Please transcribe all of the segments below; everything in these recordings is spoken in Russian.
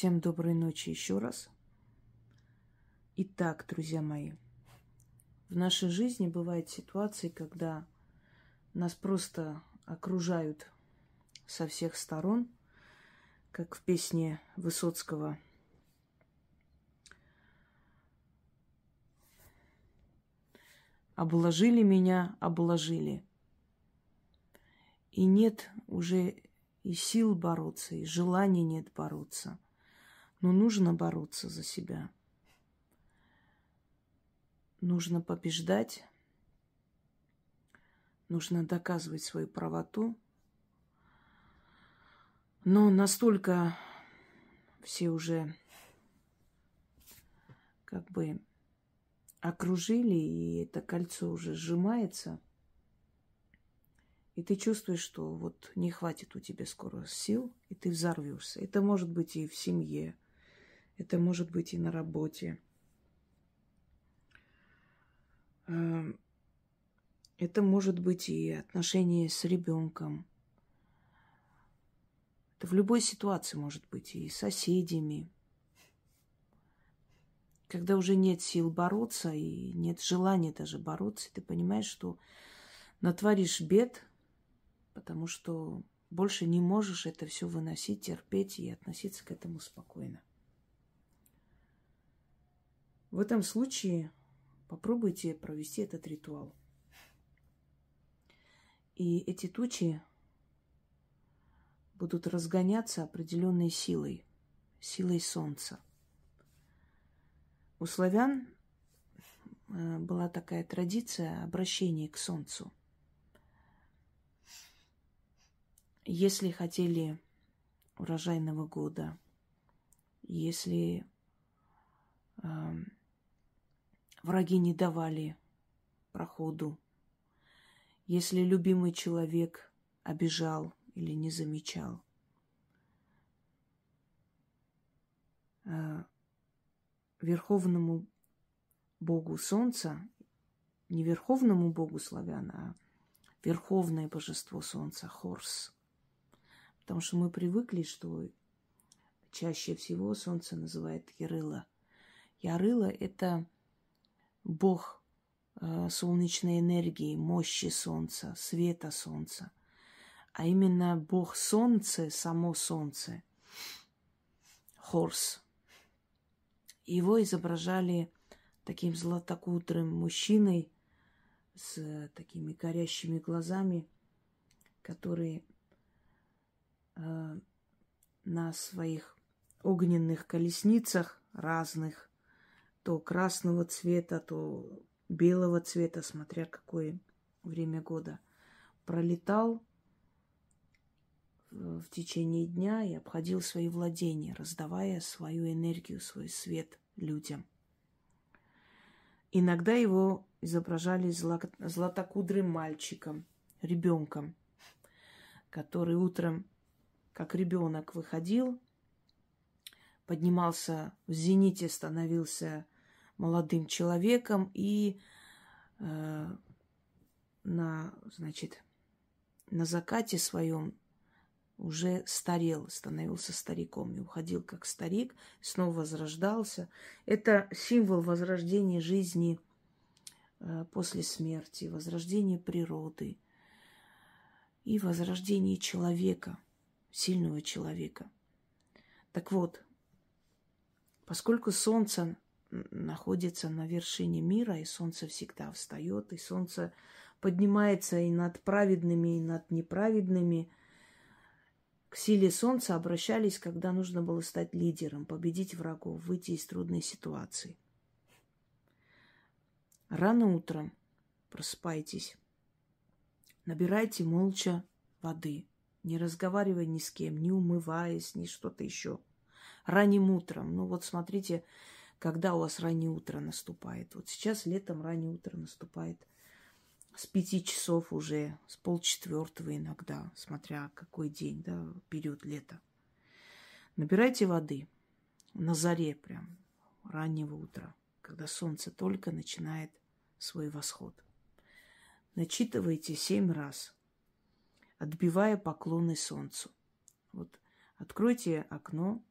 Всем доброй ночи еще раз. Итак, друзья мои, в нашей жизни бывают ситуации, когда нас просто окружают со всех сторон, как в песне Высоцкого. Обложили меня, обложили. И нет уже и сил бороться, и желания нет бороться. Но нужно бороться за себя. Нужно побеждать. Нужно доказывать свою правоту. Но настолько все уже как бы окружили, и это кольцо уже сжимается – и ты чувствуешь, что вот не хватит у тебя скоро сил, и ты взорвешься. Это может быть и в семье, это может быть и на работе. Эм, это может быть и отношения с ребенком. Это в любой ситуации может быть и с соседями. Когда уже нет сил бороться и нет желания даже бороться, ты понимаешь, что натворишь бед, потому что больше не можешь это все выносить, терпеть и относиться к этому спокойно. В этом случае попробуйте провести этот ритуал. И эти тучи будут разгоняться определенной силой, силой солнца. У славян э, была такая традиция обращения к солнцу – Если хотели урожайного года, если э, враги не давали проходу, если любимый человек обижал или не замечал, э, верховному богу солнца, не верховному богу славян, а верховное божество солнца, Хорс – Потому что мы привыкли, что чаще всего солнце называет Ярыла. Ярыла – это бог э, солнечной энергии, мощи солнца, света солнца. А именно бог солнца, само солнце, Хорс. Его изображали таким златокудрым мужчиной с такими горящими глазами, который Э, на своих огненных колесницах разных, то красного цвета, то белого цвета, смотря какое время года, пролетал в течение дня и обходил свои владения, раздавая свою энергию, свой свет людям. Иногда его изображали златокудрым мальчиком, ребенком, который утром как ребенок выходил, поднимался в зените, становился молодым человеком и э, на, значит, на закате своем уже старел, становился стариком и уходил как старик, снова возрождался. Это символ возрождения жизни э, после смерти, возрождения природы и возрождения человека – сильного человека. Так вот, поскольку солнце находится на вершине мира, и солнце всегда встает, и солнце поднимается и над праведными, и над неправедными, к силе солнца обращались, когда нужно было стать лидером, победить врагов, выйти из трудной ситуации. Рано утром просыпайтесь, набирайте молча воды – не разговаривая ни с кем, не умываясь, ни что-то еще. Ранним утром. Ну вот смотрите, когда у вас раннее утро наступает. Вот сейчас летом раннее утро наступает с пяти часов уже, с полчетвертого иногда, смотря какой день, да, период лета. Набирайте воды на заре прям, раннего утра, когда солнце только начинает свой восход. Начитывайте семь раз – отбивая поклоны солнцу. Вот откройте окно,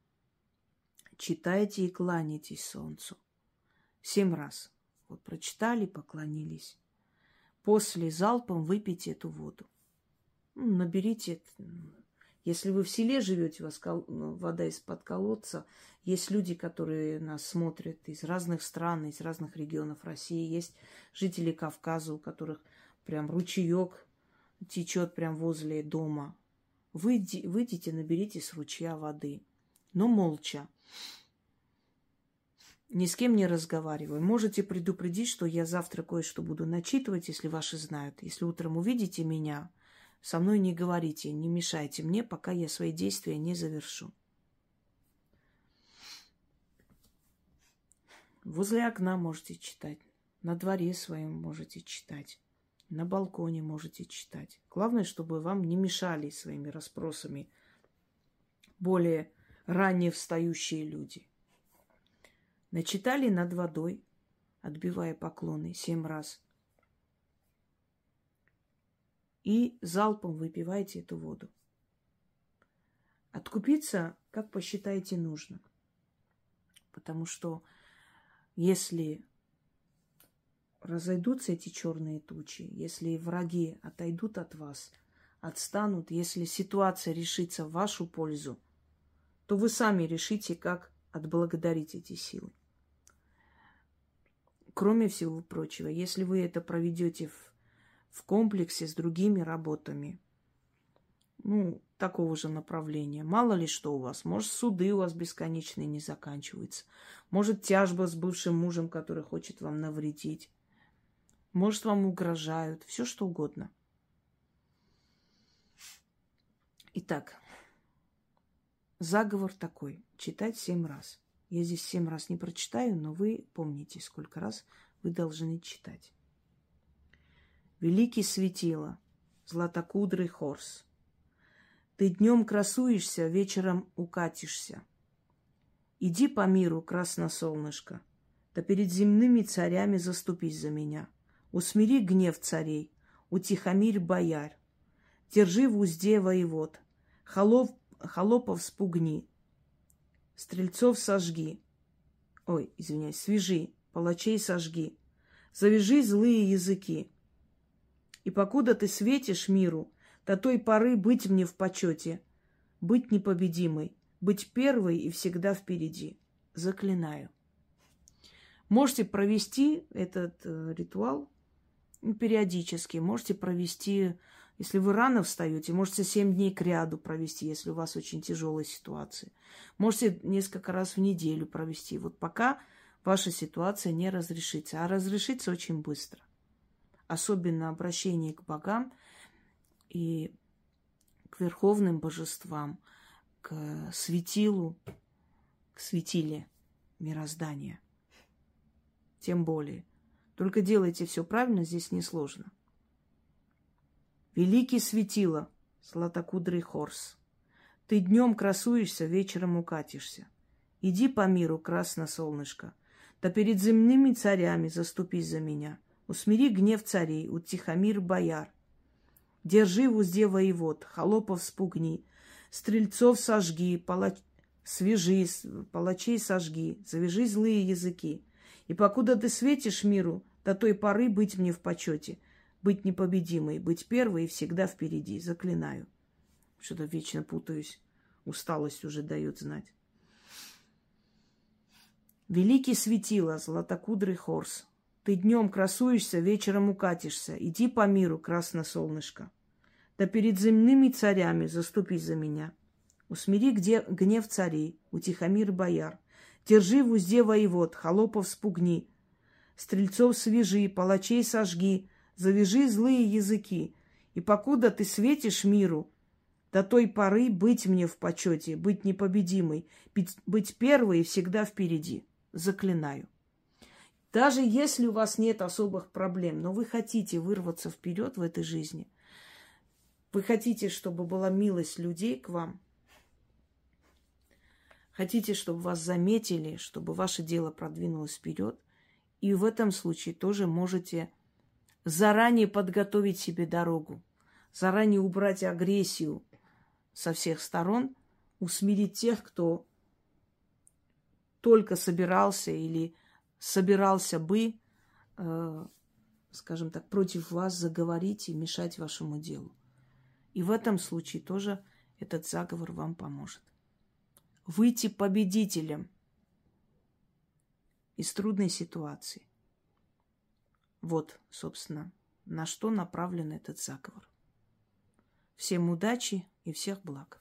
читайте и кланяйтесь солнцу. Семь раз. Вот прочитали, поклонились. После залпом выпейте эту воду. Ну, наберите. Если вы в селе живете, у вас ну, вода из-под колодца, есть люди, которые нас смотрят из разных стран, из разных регионов России. Есть жители Кавказа, у которых прям ручеек течет прям возле дома. Выйди, выйдите, наберите с ручья воды. Но молча. Ни с кем не разговариваю. Можете предупредить, что я завтра кое-что буду начитывать, если ваши знают. Если утром увидите меня, со мной не говорите, не мешайте мне, пока я свои действия не завершу. Возле окна можете читать, на дворе своем можете читать, на балконе можете читать. Главное, чтобы вам не мешали своими расспросами более ранее встающие люди. Начитали над водой, отбивая поклоны семь раз. И залпом выпивайте эту воду. Откупиться, как посчитаете, нужно. Потому что если разойдутся эти черные тучи, если враги отойдут от вас, отстанут, если ситуация решится в вашу пользу, то вы сами решите, как отблагодарить эти силы. Кроме всего прочего, если вы это проведете в, в комплексе с другими работами, ну, такого же направления. Мало ли что у вас. Может, суды у вас бесконечные не заканчиваются. Может, тяжба с бывшим мужем, который хочет вам навредить. Может, вам угрожают. Все что угодно. Итак, заговор такой. Читать семь раз. Я здесь семь раз не прочитаю, но вы помните, сколько раз вы должны читать. Великий светило, златокудрый хорс. Ты днем красуешься, вечером укатишься. Иди по миру, красносолнышко, да перед земными царями заступись за меня. Усмири гнев царей, утихомирь бояр. Держи в узде воевод, холоп, холопов спугни, Стрельцов сожги. Ой, извиняюсь, свяжи, палачей сожги. Завяжи злые языки. И покуда ты светишь миру, до той поры быть мне в почете, быть непобедимой, быть первой и всегда впереди. Заклинаю. Можете провести этот э, ритуал периодически, можете провести если вы рано встаете, можете 7 дней к ряду провести, если у вас очень тяжелая ситуация. Можете несколько раз в неделю провести. Вот пока ваша ситуация не разрешится. А разрешится очень быстро. Особенно обращение к богам и к верховным божествам, к светилу, к светиле мироздания. Тем более. Только делайте все правильно, здесь несложно. Великий светило, златокудрый хорс. Ты днем красуешься, вечером укатишься. Иди по миру, красно солнышко, да перед земными царями заступись за меня. Усмири гнев царей, утихомир бояр. Держи в узде воевод, холопов спугни, стрельцов сожги, палач... свяжи, палачей сожги, завяжи злые языки. И покуда ты светишь миру, до той поры быть мне в почете — быть непобедимой, быть первой и всегда впереди. Заклинаю. Что-то вечно путаюсь. Усталость уже дает знать. Великий светило, златокудрый хорс. Ты днем красуешься, вечером укатишься. Иди по миру, красное солнышко. Да перед земными царями заступись за меня. Усмири где гнев царей, утихомир бояр. Держи в узде воевод, холопов спугни. Стрельцов свяжи, палачей сожги, завяжи злые языки, и покуда ты светишь миру, до той поры быть мне в почете, быть непобедимой, быть, быть первой и всегда впереди. Заклинаю. Даже если у вас нет особых проблем, но вы хотите вырваться вперед в этой жизни, вы хотите, чтобы была милость людей к вам, хотите, чтобы вас заметили, чтобы ваше дело продвинулось вперед, и в этом случае тоже можете заранее подготовить себе дорогу, заранее убрать агрессию со всех сторон, усмирить тех, кто только собирался или собирался бы, э, скажем так, против вас заговорить и мешать вашему делу. И в этом случае тоже этот заговор вам поможет. Выйти победителем из трудной ситуации. Вот, собственно, на что направлен этот заговор. Всем удачи и всех благ.